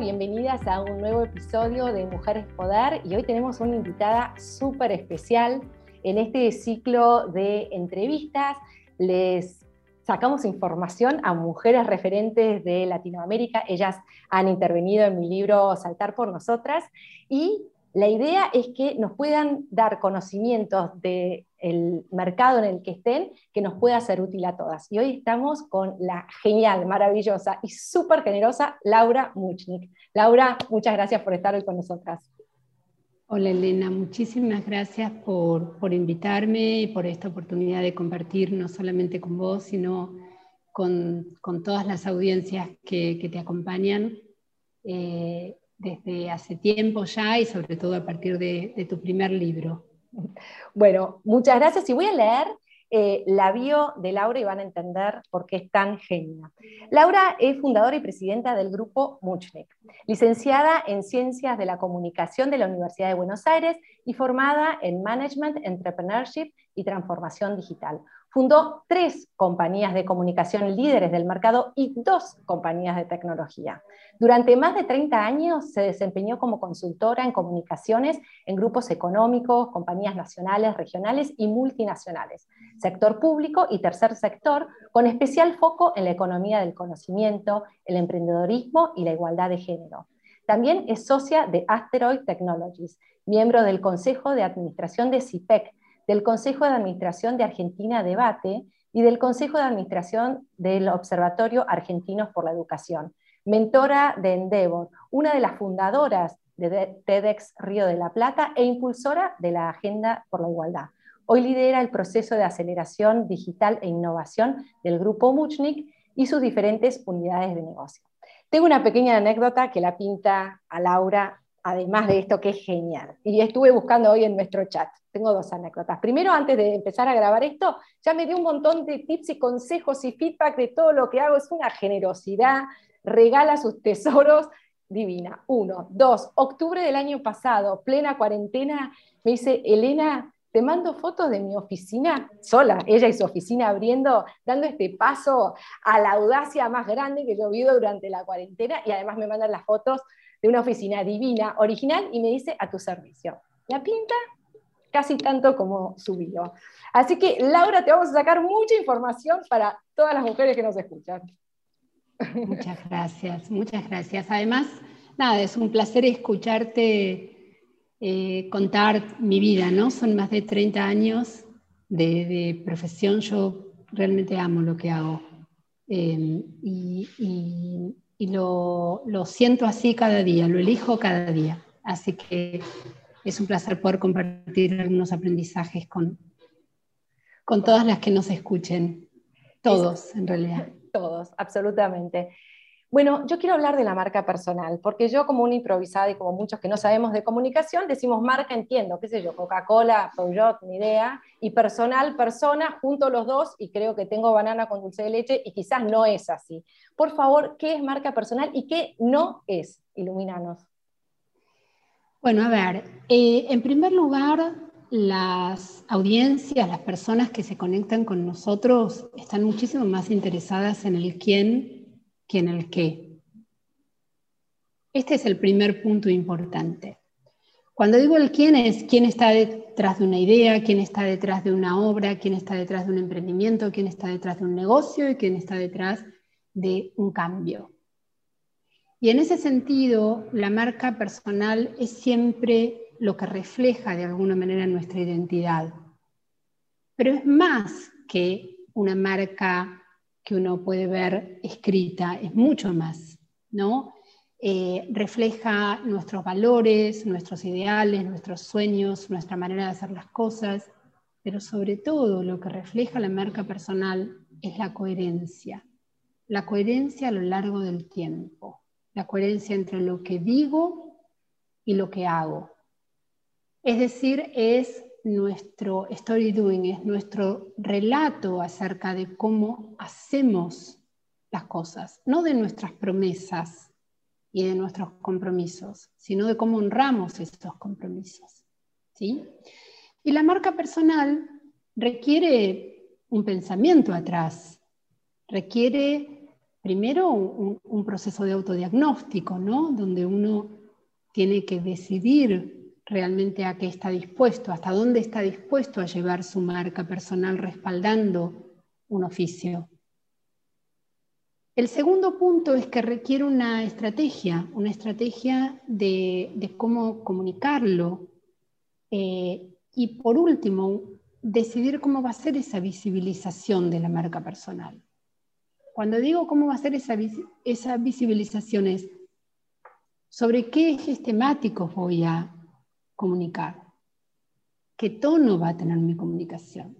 bienvenidas a un nuevo episodio de Mujeres Poder y hoy tenemos una invitada súper especial. En este ciclo de entrevistas les sacamos información a mujeres referentes de Latinoamérica. Ellas han intervenido en mi libro Saltar por Nosotras y la idea es que nos puedan dar conocimientos del mercado en el que estén que nos pueda ser útil a todas. Y hoy estamos con la genial, maravillosa y súper generosa Laura Muchnik. Laura, muchas gracias por estar hoy con nosotras. Hola Elena, muchísimas gracias por, invitarme y por esta oportunidad de compartir no solamente con vos, sino con, todas las audiencias que, te acompañan. Eh, desde hace tiempo ya y sobre todo a partir de, tu primer libro. Bueno, muchas gracias y voy a leer eh, la bio de Laura y van a entender por qué es tan genia. Laura es fundadora y presidenta del grupo Muchnik, licenciada en Ciencias de la Comunicación de la Universidad de Buenos Aires y formada en Management, Entrepreneurship y Transformación Digital. Fundó tres compañías de comunicación líderes del mercado y dos compañías de tecnología. Durante más de 30 años se desempeñó como consultora en comunicaciones en grupos económicos, compañías nacionales, regionales y multinacionales, sector público y tercer sector, con especial foco en la economía del conocimiento, el emprendedorismo y la igualdad de género. También es socia de Asteroid Technologies, miembro del Consejo de Administración de CIPEC, del Consejo de Administración de Argentina Debate y del Consejo de Administración del Observatorio Argentinos por la Educación, mentora de Endeavor, una de las fundadoras de TEDx Río de la Plata e impulsora de la Agenda por la Igualdad. Hoy lidera el proceso de aceleración digital e innovación del Grupo Muchnik y sus diferentes unidades de negocio. Tengo una pequeña anécdota que la pinta a Laura además de esto que es genial. Y estuve buscando hoy en nuestro chat. Tengo dos anécdotas. Primero, antes de empezar a grabar esto, ya me dio un montón de tips y consejos y feedback de todo lo que hago. Es una generosidad, regala sus tesoros divina. Uno. Dos, octubre del año pasado, plena cuarentena, me dice, Elena, te mando fotos de mi oficina sola, ella y su oficina abriendo, dando este paso a la audacia más grande que yo he vivido durante la cuarentena y además me mandan las fotos de una oficina divina, original, y me dice a tu servicio. La pinta casi tanto como su bio. Así que, Laura, te vamos a sacar mucha información para todas las mujeres que nos escuchan. Muchas gracias, muchas gracias. Además, nada, es un placer escucharte eh, contar mi vida, ¿no? Son más de 30 años de, profesión, yo realmente amo lo que hago. Eh, y y lo, siento así cada día, lo elijo cada día. Así que es un placer poder compartir algunos aprendizajes con, con todas las que nos escuchen. Todos, en realidad. Todos, absolutamente. Bueno, yo quiero hablar de la marca personal, porque yo como una improvisada y como muchos que no sabemos de comunicación, decimos marca, entiendo, qué sé yo, Coca-Cola, Peugeot, ni idea, y personal, persona, junto los dos y creo que tengo banana con dulce de leche y quizás no es así. Por favor, ¿qué es marca personal y qué no es? Ilumínanos. Bueno, a ver, eh, en primer lugar, las audiencias, las personas que se conectan con nosotros están muchísimo más interesadas en el quién que en el qué. Este es el primer punto importante. Cuando digo el quién es quién está detrás de una idea, quién está detrás de una obra, quién está detrás de un emprendimiento, quién está detrás de un negocio y quién está detrás de un cambio. Y en ese sentido, la marca personal es siempre lo que refleja de alguna manera nuestra identidad. Pero es más que una marca que uno puede ver escrita, es mucho más, ¿no? Eh, refleja nuestros valores, nuestros ideales, nuestros sueños, nuestra manera de hacer las cosas, pero sobre todo lo que refleja la marca personal es la coherencia, la coherencia a lo largo del tiempo, la coherencia entre lo que digo y lo que hago. Es decir, es nuestro story doing, es nuestro relato acerca de cómo hacemos las cosas, no de nuestras promesas y de nuestros compromisos, sino de cómo honramos estos compromisos. ¿sí? Y la marca personal requiere un pensamiento atrás, requiere primero un, proceso de autodiagnóstico, ¿no? Donde uno tiene que decidir realmente a qué está dispuesto, hasta dónde está dispuesto a llevar su marca personal respaldando un oficio. El segundo punto es que requiere una estrategia, una estrategia de, cómo comunicarlo. Eh, y por último, decidir cómo va a ser esa visibilización de la marca personal. Cuando digo cómo va a ser esa, esa visibilización es sobre qué ejes temáticos voy a comunicar, qué tono va a tener mi comunicación,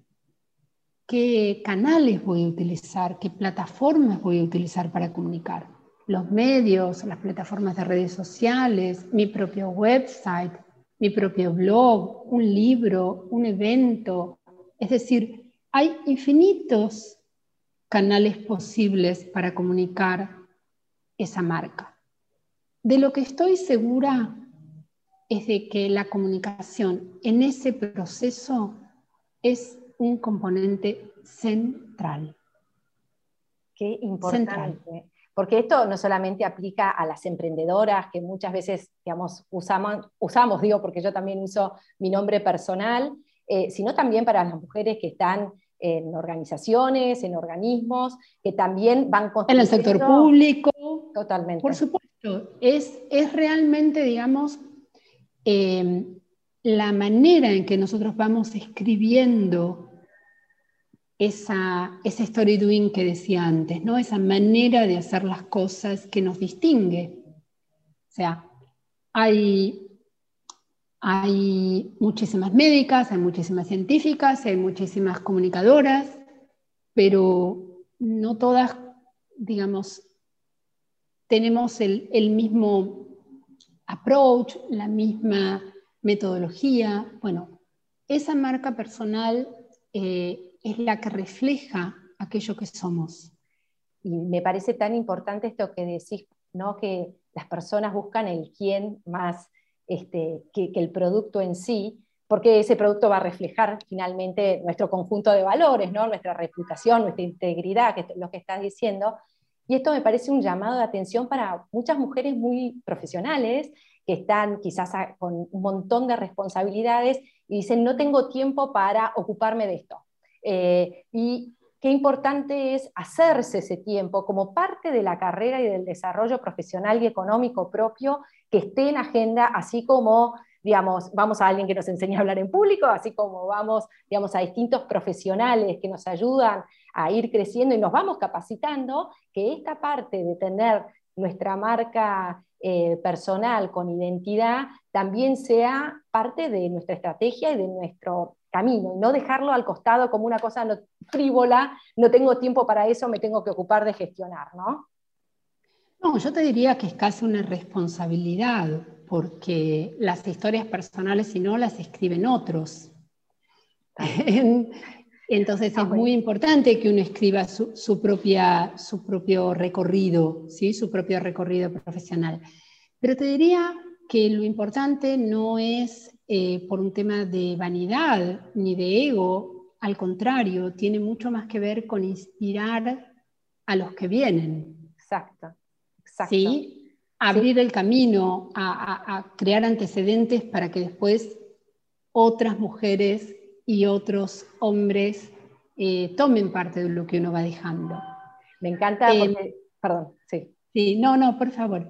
qué canales voy a utilizar, qué plataformas voy a utilizar para comunicar, los medios, las plataformas de redes sociales, mi propio website, mi propio blog, un libro, un evento. Es decir, hay infinitos canales posibles para comunicar esa marca. De lo que estoy segura es de que la comunicación en ese proceso es un componente central. Qué importante. Porque esto no solamente aplica a las emprendedoras que muchas veces, digamos, usamos, usamos digo, porque yo también uso mi nombre personal, eh, sino también para las mujeres que están en organizaciones, en organismos, que también van En el sector público. Totalmente. Por supuesto, es, es realmente, digamos, eh, la manera en que nosotros vamos escribiendo esa, esa story doing que decía antes, ¿no? esa manera de hacer las cosas que nos distingue. O sea, hay hay muchísimas médicas, hay muchísimas científicas, hay muchísimas comunicadoras, pero no todas, digamos, tenemos el, mismo approach, la misma metodología. Bueno, esa marca personal eh, es la que refleja aquello que somos. Y me parece tan importante esto que decís, ¿no? que las personas buscan el quién más este, que, el producto en sí, porque ese producto va a reflejar finalmente nuestro conjunto de valores, ¿no? nuestra reputación, nuestra integridad, que lo que estás diciendo. Y esto me parece un llamado de atención para muchas mujeres muy profesionales que están quizás con un montón de responsabilidades y dicen, no tengo tiempo para ocuparme de esto. Eh, y qué importante es hacerse ese tiempo como parte de la carrera y del desarrollo profesional y económico propio que esté en agenda, así como, digamos, vamos a alguien que nos enseña a hablar en público, así como vamos, digamos, a distintos profesionales que nos ayudan a ir creciendo y nos vamos capacitando, que esta parte de tener nuestra marca eh, personal con identidad también sea parte de nuestra estrategia y de nuestro camino, y no dejarlo al costado como una cosa no, frívola, no tengo tiempo para eso, me tengo que ocupar de gestionar, ¿no? No, yo te diría que es casi una responsabilidad, porque las historias personales, si no, las escriben otros. Entonces es muy importante que uno escriba su, propia, su propio recorrido, ¿sí? su propio recorrido profesional. Pero te diría que lo importante no es eh, por un tema de vanidad ni de ego, al contrario, tiene mucho más que ver con inspirar a los que vienen. Exacto, exacto. ¿Sí? Abrir el camino a, crear antecedentes para que después otras mujeres y otros hombres eh, tomen parte de lo que uno va dejando. Me encanta, eh, perdón, sí. Sí, no, no, por favor.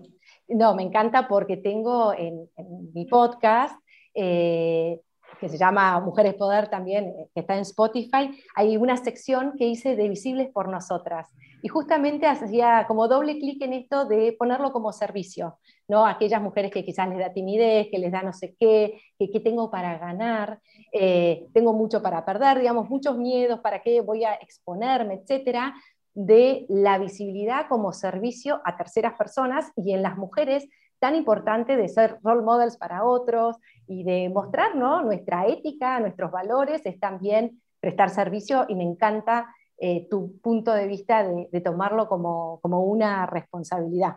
No, me encanta porque tengo en mi podcast eh, que se llama Mujeres Poder también, que está en Spotify, hay una sección que hice de Visibles por Nosotras. Y justamente hacía como doble clic en esto de ponerlo como servicio, ¿no? Aquellas mujeres que quizás les da timidez, que les da no sé qué, que tengo para ganar, eh, tengo mucho para perder, digamos, muchos miedos, para qué voy a exponerme, etcétera, de la visibilidad como servicio a terceras personas y en las mujeres tan importante de ser role models para otros y de mostrar nuestra ética, nuestros valores, es también prestar servicio y me encanta eh, tu punto de vista de, tomarlo como, una responsabilidad.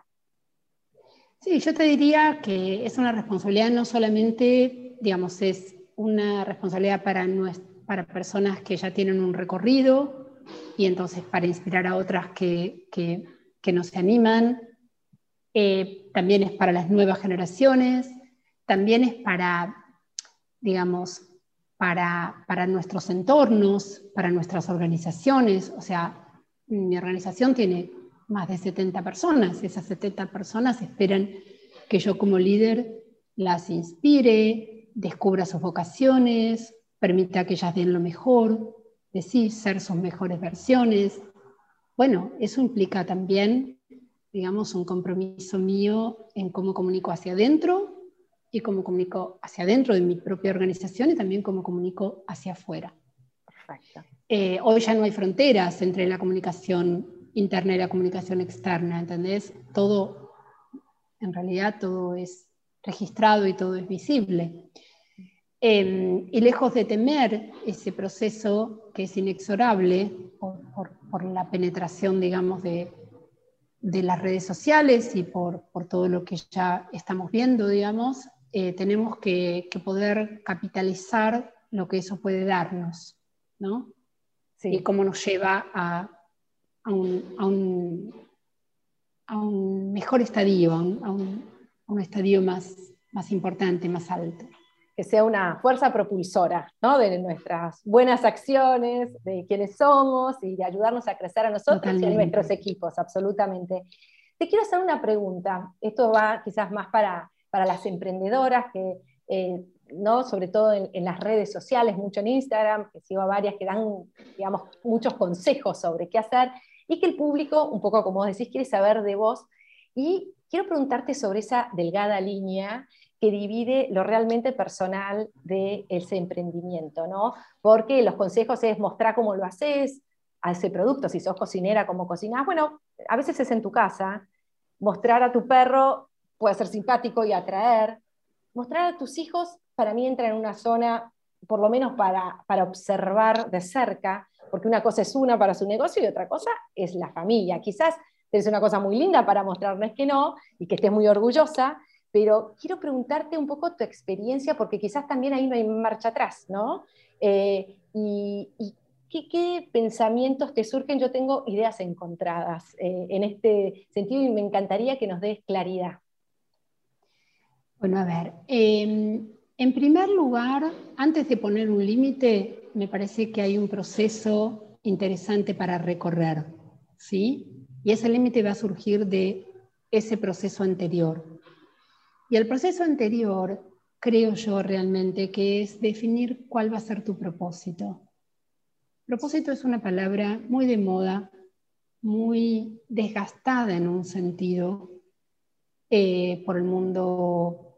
Sí, yo te diría que es una responsabilidad no solamente, digamos, es una responsabilidad para, para personas que ya tienen un recorrido y entonces para inspirar a otras que, que que nos animan, eh, también es para las nuevas generaciones, también es para, digamos, para, nuestros entornos, para nuestras organizaciones. O sea, mi organización tiene más de 70 personas. Esas 70 personas esperan que yo como líder las inspire, descubra sus vocaciones, permita que ellas den lo mejor, decir, ser sus mejores versiones. Bueno, eso implica también, digamos, un compromiso mío en cómo comunico hacia adentro y cómo comunico hacia adentro de mi propia organización y también cómo comunico hacia afuera. Eh, hoy ya no hay fronteras entre la comunicación interna y la comunicación externa, ¿entendés? Todo, en realidad todo es registrado y todo es visible. Em, y lejos de temer ese proceso que es inexorable por, la penetración, digamos, de, las redes sociales y por, todo lo que ya estamos viendo, digamos, eh, tenemos que, poder capitalizar lo que eso puede darnos, ¿no? Y cómo nos lleva a, un, mejor estadio, a un, estadio más, más importante, más alto que sea una fuerza propulsora ¿no? de nuestras buenas acciones, de quienes somos y de ayudarnos a crecer a nosotros y a nuestros equipos, absolutamente. Te quiero hacer una pregunta, esto va quizás más para, para las emprendedoras que... Eh, ¿no? sobre todo en, las redes sociales, mucho en Instagram, que sigo a varias que dan, digamos, muchos consejos sobre qué hacer, y que el público, un poco como vos decís, quiere saber de vos. Y quiero preguntarte sobre esa delgada línea que divide lo realmente personal de ese emprendimiento, ¿no? Porque los consejos es mostrar cómo lo haces, a ese producto, si sos cocinera, cómo cocinas. Bueno, a veces es en tu casa. Mostrar a tu perro puede ser simpático y atraer. Mostrar a tus hijos, para mí, entra en una zona, por lo menos para, para observar de cerca, porque una cosa es una para su negocio y otra cosa es la familia. Quizás es una cosa muy linda para mostrarles que no y que estés muy orgullosa, pero quiero preguntarte un poco tu experiencia, porque quizás también ahí no hay marcha atrás, ¿no? Eh, y, ¿qué, pensamientos te surgen? Yo tengo ideas encontradas eh, en este sentido y me encantaría que nos des claridad. Bueno, a ver, em, en primer lugar, antes de poner un límite, me parece que hay un proceso interesante para recorrer, ¿sí? Y ese límite va a surgir de ese proceso anterior. Y el proceso anterior, creo yo realmente, que es definir cuál va a ser tu propósito. Propósito es una palabra muy de moda, muy desgastada en un sentido eh, por el mundo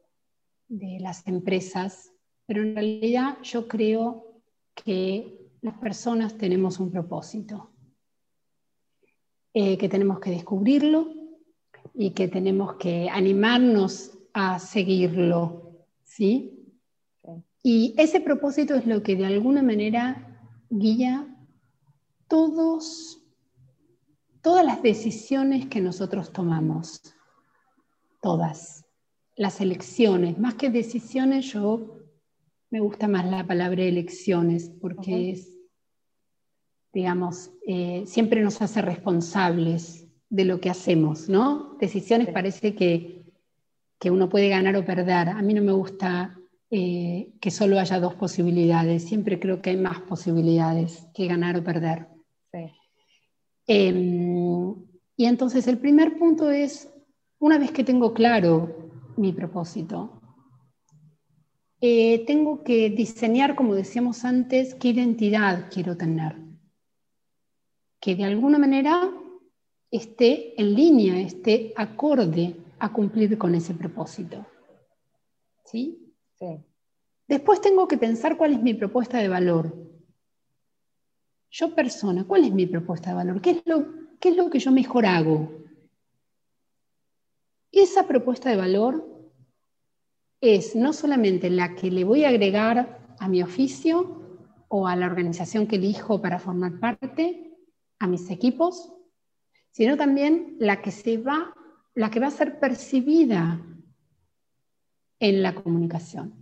de las empresas, pero en realidad yo creo que las personas tenemos un propósito, eh, que tenemos que descubrirlo y que tenemos que animarnos a seguirlo, ¿sí? Y ese propósito es lo que de alguna manera guía todos, todas las decisiones que nosotros tomamos, todas, las elecciones, más que decisiones, yo me gusta más la palabra elecciones, porque es, digamos, eh, siempre nos hace responsables de lo que hacemos, ¿no? Decisiones parece que que uno puede ganar o perder. A mí no me gusta eh, que solo haya dos posibilidades. Siempre creo que hay más posibilidades que ganar o perder. Em, y entonces el primer punto es, una vez que tengo claro mi propósito, eh, tengo que diseñar, como decíamos antes, qué identidad quiero tener. Que de alguna manera esté en línea, esté acorde a cumplir con ese propósito. ¿Sí? Sí. Después tengo que pensar cuál es mi propuesta de valor. Yo persona, ¿cuál es mi propuesta de valor? ¿Qué es lo, qué es lo que yo mejor hago? Esa propuesta de valor es no solamente la que le voy a agregar a mi oficio o a la organización que elijo para formar parte, a mis equipos, sino también la que se va la que va a ser percibida en la comunicación.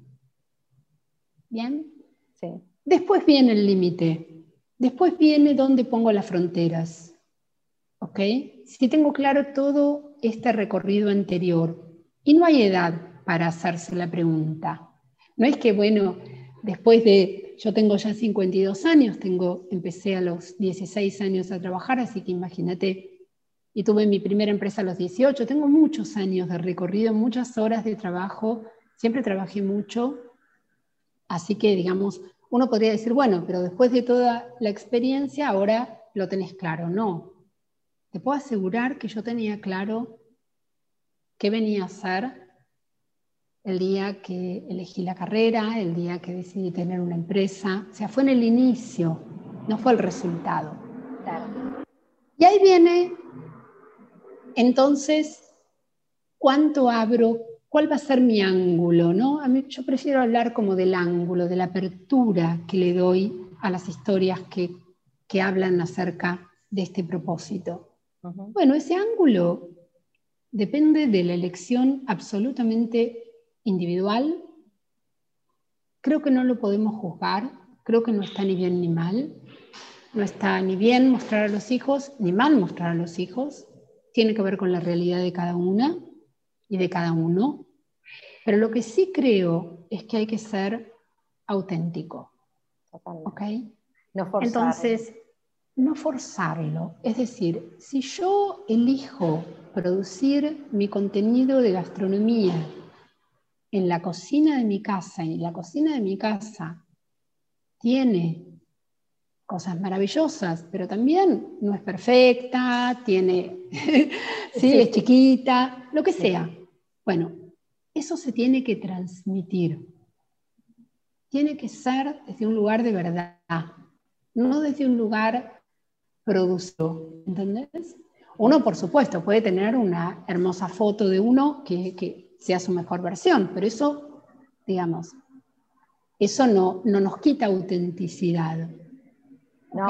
¿Bien? Sí. Después viene el límite. Después viene dónde pongo las fronteras. ¿ok? Si tengo claro todo este recorrido anterior y no hay edad para hacerse la pregunta. No es que, bueno, después de, yo tengo ya 52 años, tengo, empecé a los 16 años a trabajar, así que imagínate, y tuve mi primera empresa a los 18, tengo muchos años de recorrido, muchas horas de trabajo, siempre trabajé mucho, así que digamos, uno podría decir, bueno, pero después de toda la experiencia, ahora lo tenés claro. No, te puedo asegurar que yo tenía claro qué venía a hacer el día que elegí la carrera, el día que decidí tener una empresa. O sea, fue en el inicio, no fue el resultado. Y ahí viene, entonces, ¿cuánto abro? ¿Cuál va a ser mi ángulo? ¿no? A mí, yo prefiero hablar como del ángulo, de la apertura que le doy a las historias que, que hablan acerca de este propósito. Bueno, ese ángulo depende de la elección absolutamente individual. Creo que no lo podemos juzgar, creo que no está ni bien ni mal. No está ni bien mostrar a los hijos, ni mal mostrar a los hijos. Tiene que ver con la realidad de cada una y de cada uno. Pero lo que sí creo es que hay que ser auténtico. ¿Ok? No Entonces, no forzarlo. Es decir, si yo elijo producir mi contenido de gastronomía en la cocina de mi casa, y la cocina de mi casa tiene cosas maravillosas, pero también no es perfecta, tiene, sí, es chiquita, lo que sea. Bueno, eso se tiene que transmitir. Tiene que ser desde un lugar de verdad, no desde un lugar producido, ¿entendés? Uno, por supuesto, puede tener una hermosa foto de uno que, sea su mejor versión, pero eso, digamos, eso no, no nos quita autenticidad. No,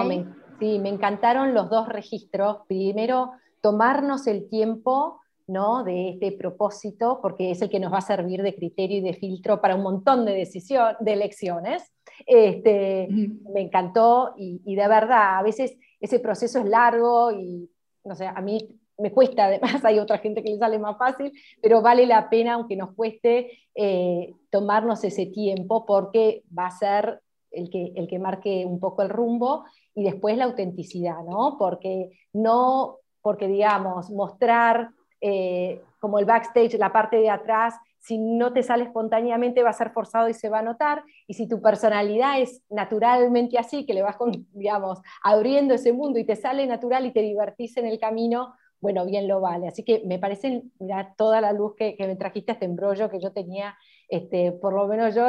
sí, me encantaron los dos registros. Primero, tomarnos el tiempo ¿no? de este propósito, porque es el que nos va a servir de criterio y de filtro para un montón de, decisión, de elecciones. Este, Me encantó y, y, de verdad, a veces ese proceso es largo y, no sé, a mí me cuesta, además hay otra gente que le sale más fácil, pero vale la pena, aunque nos cueste, eh, tomarnos ese tiempo porque va a ser el que, el que marque un poco el rumbo y después la autenticidad, ¿no? Porque no, porque digamos, mostrar eh, como el backstage, la parte de atrás, si no te sale espontáneamente va a ser forzado y se va a notar, y si tu personalidad es naturalmente así, que le vas, digamos, abriendo ese mundo y te sale natural y te divertís en el camino, bueno, bien lo vale. Así que me parece, mira, toda la luz que, me trajiste este embrollo que yo tenía, este, por lo menos yo,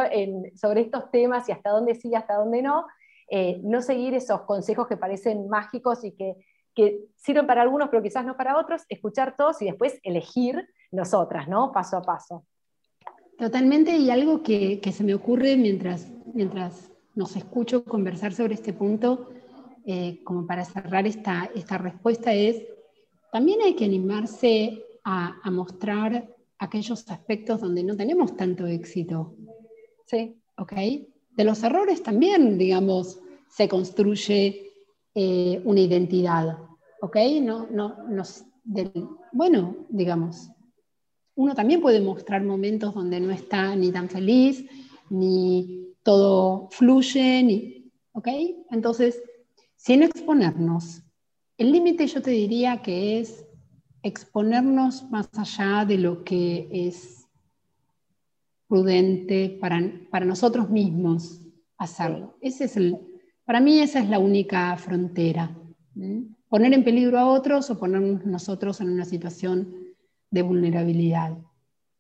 sobre estos temas y hasta dónde sí, hasta dónde no, eh, no seguir esos consejos que parecen mágicos y que, que sirven para algunos, pero quizás no para otros, escuchar todos y después elegir nosotras, ¿no? Paso a paso. Totalmente, y algo que, se me ocurre mientras, mientras nos escucho conversar sobre este punto, eh, como para cerrar esta, esta respuesta, es, también hay que animarse a, a, mostrar aquellos aspectos donde no tenemos tanto éxito. Sí. ¿Ok? De los errores también, digamos, se construye eh, una identidad. ¿Ok? No, no, bueno, digamos, uno también puede mostrar momentos donde no está ni tan feliz, ni todo fluye, ni, ¿ok? Entonces, sin exponernos. El límite yo te diría que es exponernos más allá de lo que es prudente para, para nosotros mismos hacerlo. Ese es el, para mí esa es la única frontera. Poner en peligro a otros o ponernos nosotros en una situación de vulnerabilidad.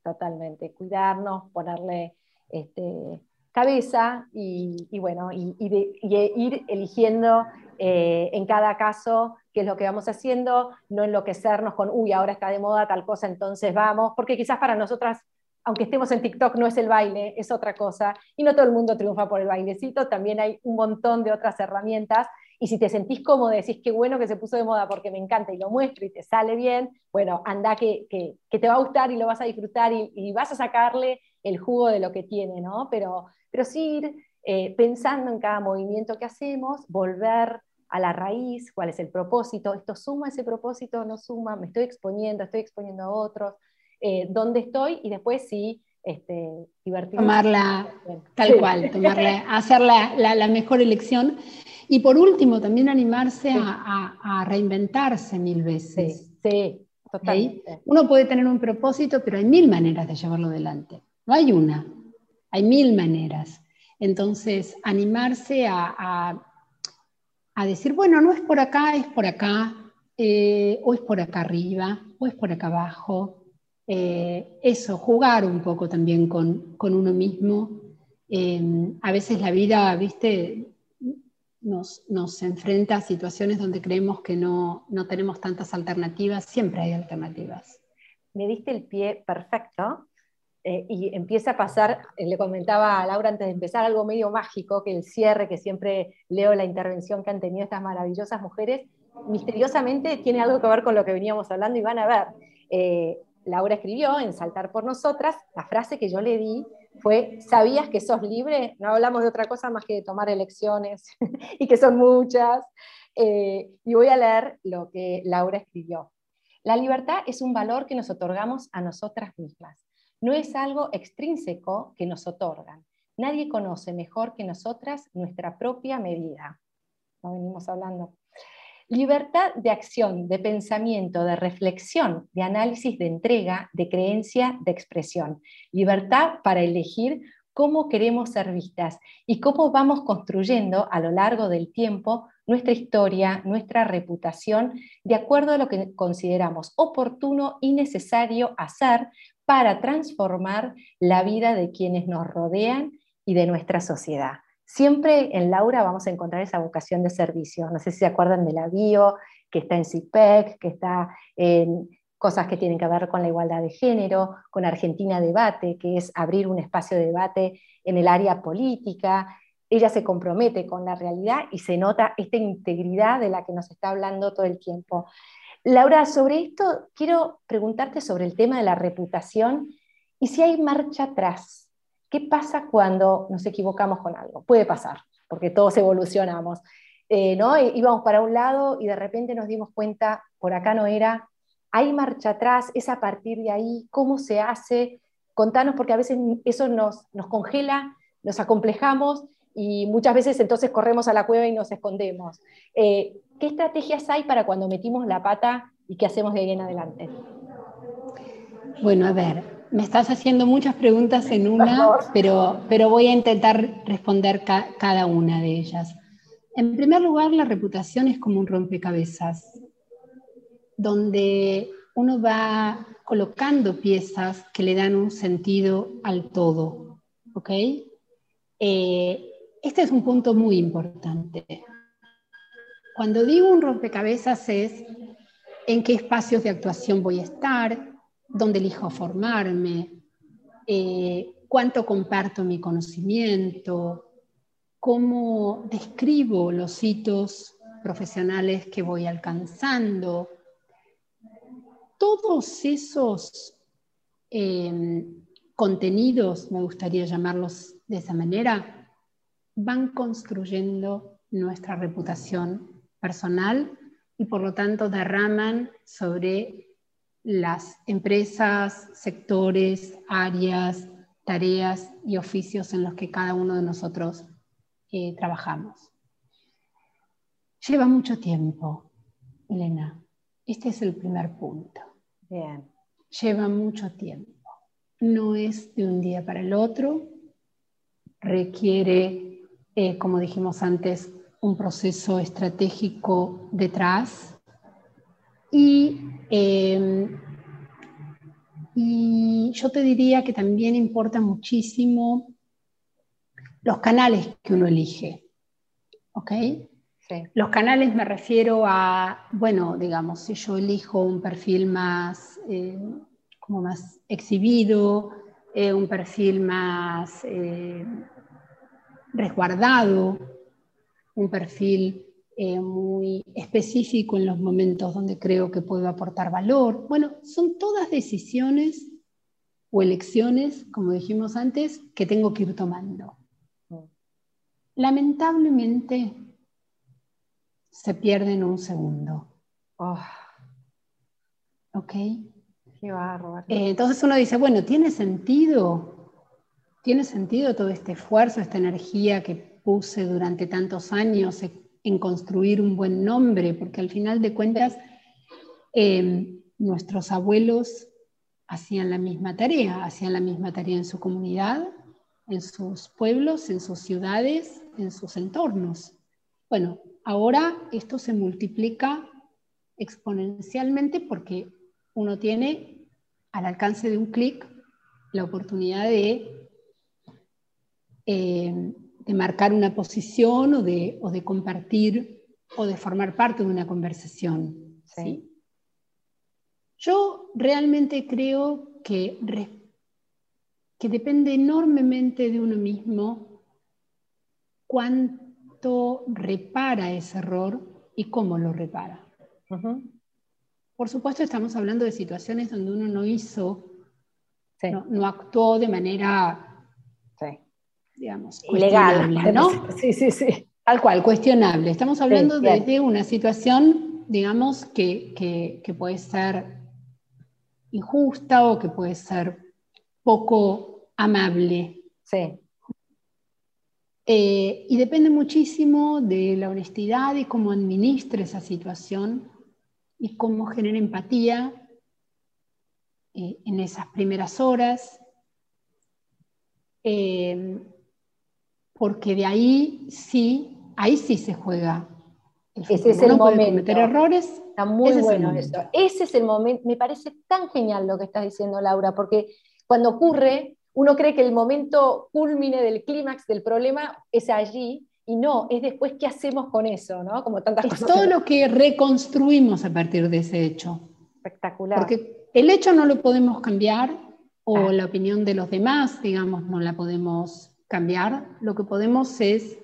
Totalmente, cuidarnos, ponerle este, cabeza y, bueno, y, ir eligiendo eh, en cada caso qué es lo que vamos haciendo, no enloquecernos con, uy, ahora está de moda tal cosa, entonces vamos, porque quizás para nosotras, aunque estemos en TikTok, no es el baile, es otra cosa, y no todo el mundo triunfa por el bailecito, también hay un montón de otras herramientas y si te sentís cómodo, decís qué bueno que se puso de moda porque me encanta y lo muestro y te sale bien, bueno, anda que, que, te va a gustar y lo vas a disfrutar y, vas a sacarle el jugo de lo que tiene, ¿no? Pero, pero sí ir eh, pensando en cada movimiento que hacemos, volver a la raíz, cuál es el propósito, esto suma ese propósito, no suma, me estoy exponiendo, estoy exponiendo a otros, eh, dónde estoy y después sí este, divertirme. Tomarla tal cual, tomarla, hacer la, mejor elección. Y por último, también animarse a, reinventarse mil veces. Sí, totalmente. Uno puede tener un propósito, pero hay mil maneras de llevarlo adelante. No hay una, hay mil maneras. Entonces, animarse a, decir, bueno, no es por acá, es por acá, eh, o es por acá arriba, o es por acá abajo, eh, eso, jugar un poco también con, uno mismo. Em, a veces la vida, viste, nos, nos, enfrenta a situaciones donde creemos que no, no tenemos tantas alternativas, siempre hay alternativas. Me diste el pie perfecto eh, y empieza a pasar, eh, le comentaba a Laura antes de empezar, algo medio mágico, que el cierre, que siempre leo la intervención que han tenido estas maravillosas mujeres, misteriosamente tiene algo que ver con lo que veníamos hablando y van a ver. Laura escribió en Saltar por Nosotras, la frase que yo le di fue, ¿sabías que sos libre? No hablamos de otra cosa más que de tomar elecciones y que son muchas. Eh, y voy a leer lo que Laura escribió. La libertad es un valor que nos otorgamos a nosotras mismas. No es algo extrínseco que nos otorgan. Nadie conoce mejor que nosotras nuestra propia medida. No venimos hablando. Libertad de acción, de pensamiento, de reflexión, de análisis, de entrega, de creencia, de expresión. Libertad para elegir cómo queremos ser vistas y cómo vamos construyendo a lo largo del tiempo nuestra historia, nuestra reputación, de acuerdo a lo que consideramos oportuno y necesario hacer para transformar la vida de quienes nos rodean y de nuestra sociedad siempre en Laura vamos a encontrar esa vocación de servicio. No sé si se acuerdan de la bio, que está en CIPEC, que está en cosas que tienen que ver con la igualdad de género, con Argentina Debate, que es abrir un espacio de debate en el área política. Ella se compromete con la realidad y se nota esta integridad de la que nos está hablando todo el tiempo. Laura, sobre esto quiero preguntarte sobre el tema de la reputación y si hay marcha atrás ¿Qué pasa cuando nos equivocamos con algo? Puede pasar, porque todos evolucionamos. Eh, ¿no? Íbamos para un lado y de repente nos dimos cuenta, por acá no era, hay marcha atrás, es a partir de ahí, cómo se hace, contanos, porque a veces eso nos, congela, nos acomplejamos y muchas veces entonces corremos a la cueva y nos escondemos. Eh, ¿Qué estrategias hay para cuando metimos la pata y qué hacemos de ahí en adelante? Bueno, a ver, me estás haciendo muchas preguntas en una, pero, pero voy a intentar responder cada una de ellas. En primer lugar, la reputación es como un rompecabezas, donde uno va colocando piezas que le dan un sentido al todo. ¿Ok? Eh, este es un punto muy importante. Cuando digo un rompecabezas es en qué espacios de actuación voy a estar, dónde elijo formarme, eh, cuánto comparto mi conocimiento, cómo describo los hitos profesionales que voy alcanzando. Todos esos em, contenidos, me gustaría llamarlos de esa manera, van construyendo nuestra reputación personal y por lo tanto derraman sobre las empresas, sectores, áreas, tareas y oficios en los que cada uno de nosotros eh, trabajamos. Lleva mucho tiempo, Elena. Este es el primer punto. Bien. Lleva mucho tiempo. No es de un día para el otro. Requiere, eh, como dijimos antes, un proceso estratégico detrás y, em, y yo te diría que también importa muchísimo los canales que uno elige. ¿Ok? Los canales me refiero a, bueno, digamos, si yo elijo un perfil más, eh, como más exhibido, eh, un perfil más eh, resguardado, un perfil eh, muy específico en los momentos donde creo que puedo aportar valor. Bueno, son todas decisiones o elecciones, como dijimos antes, que tengo que ir tomando. Lamentablemente, se pierde en un segundo. Oh. ¿Ok? Qué eh, entonces uno dice, bueno, ¿tiene sentido? ¿Tiene sentido todo este esfuerzo, esta energía que puse durante tantos años en construir un buen nombre? Porque al final de cuentas, em, nuestros abuelos hacían la misma tarea, hacían la misma tarea en su comunidad, en sus pueblos, en sus ciudades, en sus entornos. Bueno, ahora esto se multiplica exponencialmente porque uno tiene al alcance de un clic la oportunidad de, eh, de, marcar una posición o de, o de, compartir o de formar parte de una conversación. ¿sí? Yo realmente creo que, que depende enormemente de uno mismo cuánto repara ese error y cómo lo repara. Por supuesto, estamos hablando de situaciones donde uno no hizo, no, actuó de manera, digamos, ¿no? Sí, sí, sí. Tal cual, cuestionable. Estamos hablando de, una situación, digamos, que, que, puede ser injusta o que puede ser poco amable. Sí. Eh, y depende muchísimo de la honestidad y cómo administre esa situación y cómo genera empatía eh, en esas primeras horas, eh, porque de ahí sí, ahí sí se juega. Ese es el momento. cometer errores. Está muy bueno eso. Ese es el momento. Me parece tan genial lo que estás diciendo, Laura, porque cuando ocurre, uno cree que el momento culmine del clímax del problema es allí, y no, es después qué hacemos con eso, ¿no? Como tantas es Todo lo que reconstruimos a partir de ese hecho. Espectacular. Porque el hecho no lo podemos cambiar, o ah. la opinión de los demás, digamos, no la podemos cambiar. Lo que podemos es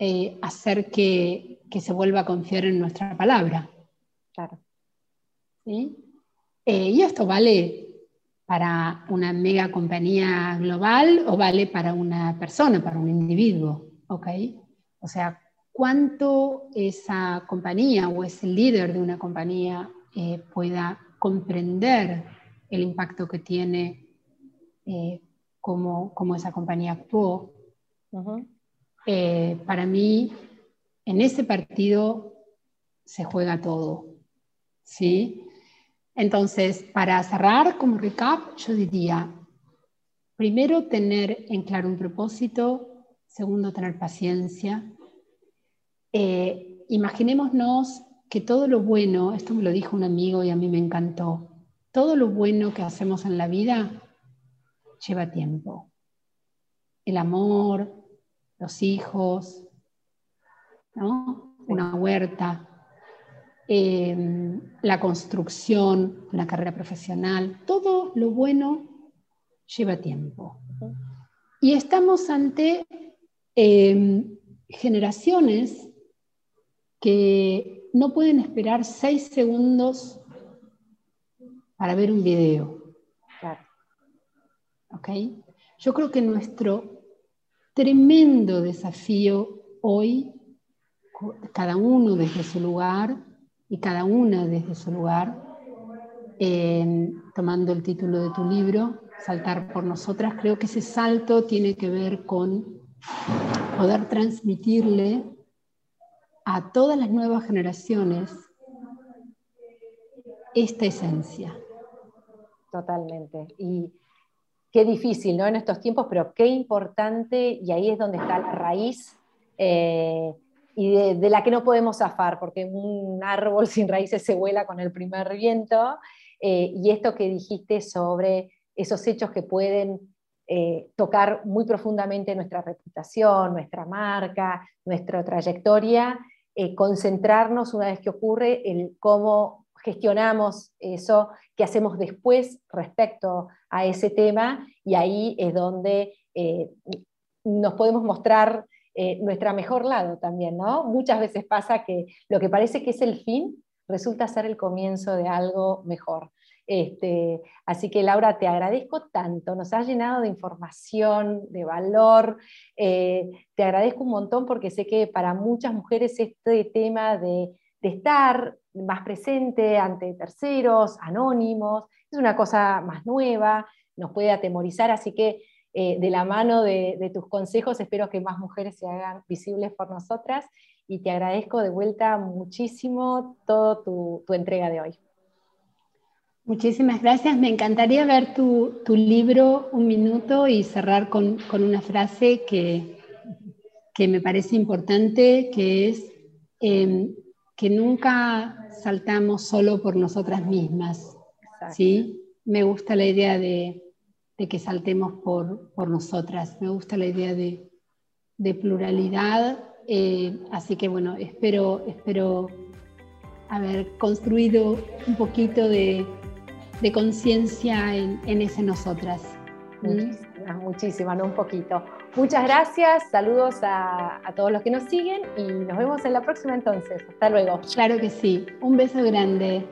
eh, hacer que, que, se vuelva a confiar en nuestra palabra. Claro. ¿Sí? Eh, y esto vale para una mega compañía global o vale para una persona, para un individuo. ¿ok? O sea, cuánto esa compañía o ese líder de una compañía eh, pueda comprender el impacto que tiene eh, cómo, esa compañía actuó. Eh, para mí, en ese partido se juega todo. ¿sí? Entonces, para cerrar como recap, yo diría, primero tener en claro un propósito, Segundo, tener paciencia. Eh, imaginémonos que todo lo bueno, esto me lo dijo un amigo y a mí me encantó, todo lo bueno que hacemos en la vida lleva tiempo. El amor, los hijos, una huerta, em, la construcción, una carrera profesional, todo lo bueno lleva tiempo. Y estamos ante Em, generaciones que no pueden esperar seis segundos para ver un video. Yo creo que nuestro tremendo desafío hoy, cada uno desde su lugar y cada una desde su lugar, em, tomando el título de tu libro, Saltar por nosotras, creo que ese salto tiene que ver con poder transmitirle a todas las nuevas generaciones esta esencia. Totalmente. Y qué difícil, ¿no? En estos tiempos, pero qué importante, y ahí es donde está la raíz eh, y de, la que no podemos zafar, porque un árbol sin raíces se vuela con el primer viento. Eh, y esto que dijiste sobre esos hechos que pueden eh, tocar muy profundamente nuestra reputación, nuestra marca, nuestra trayectoria, concentrarnos una vez que ocurre en cómo gestionamos eso, qué hacemos después respecto a ese tema, y ahí es donde eh, nos podemos mostrar nuestro mejor lado también, ¿no? Muchas veces pasa que lo que parece que es el fin resulta ser el comienzo de algo mejor. Este, así que Laura, te agradezco tanto, nos has llenado de información, de valor, eh, te agradezco un montón porque sé que para muchas mujeres este tema de, estar más presente ante terceros, anónimos, es una cosa más nueva, nos puede atemorizar, así que eh, de la mano de, tus consejos espero que más mujeres se hagan visibles por nosotras y te agradezco de vuelta muchísimo toda tu entrega de hoy. Muchísimas gracias. Me encantaría ver tu, libro un minuto y cerrar con, una frase que, que, me parece importante, que es em, que nunca saltamos solo por nosotras mismas. ¿Sí? Me gusta la idea de, que saltemos por, por, nosotras, me gusta la idea de, pluralidad. Eh, así que bueno, espero, espero haber construido un poquito de de conciencia en, ese nosotras. Muchísimas, muchísimas, no un poquito. Muchas gracias, saludos a, a todos los que nos siguen y nos vemos en la próxima entonces. Hasta luego. Claro que sí, un beso grande.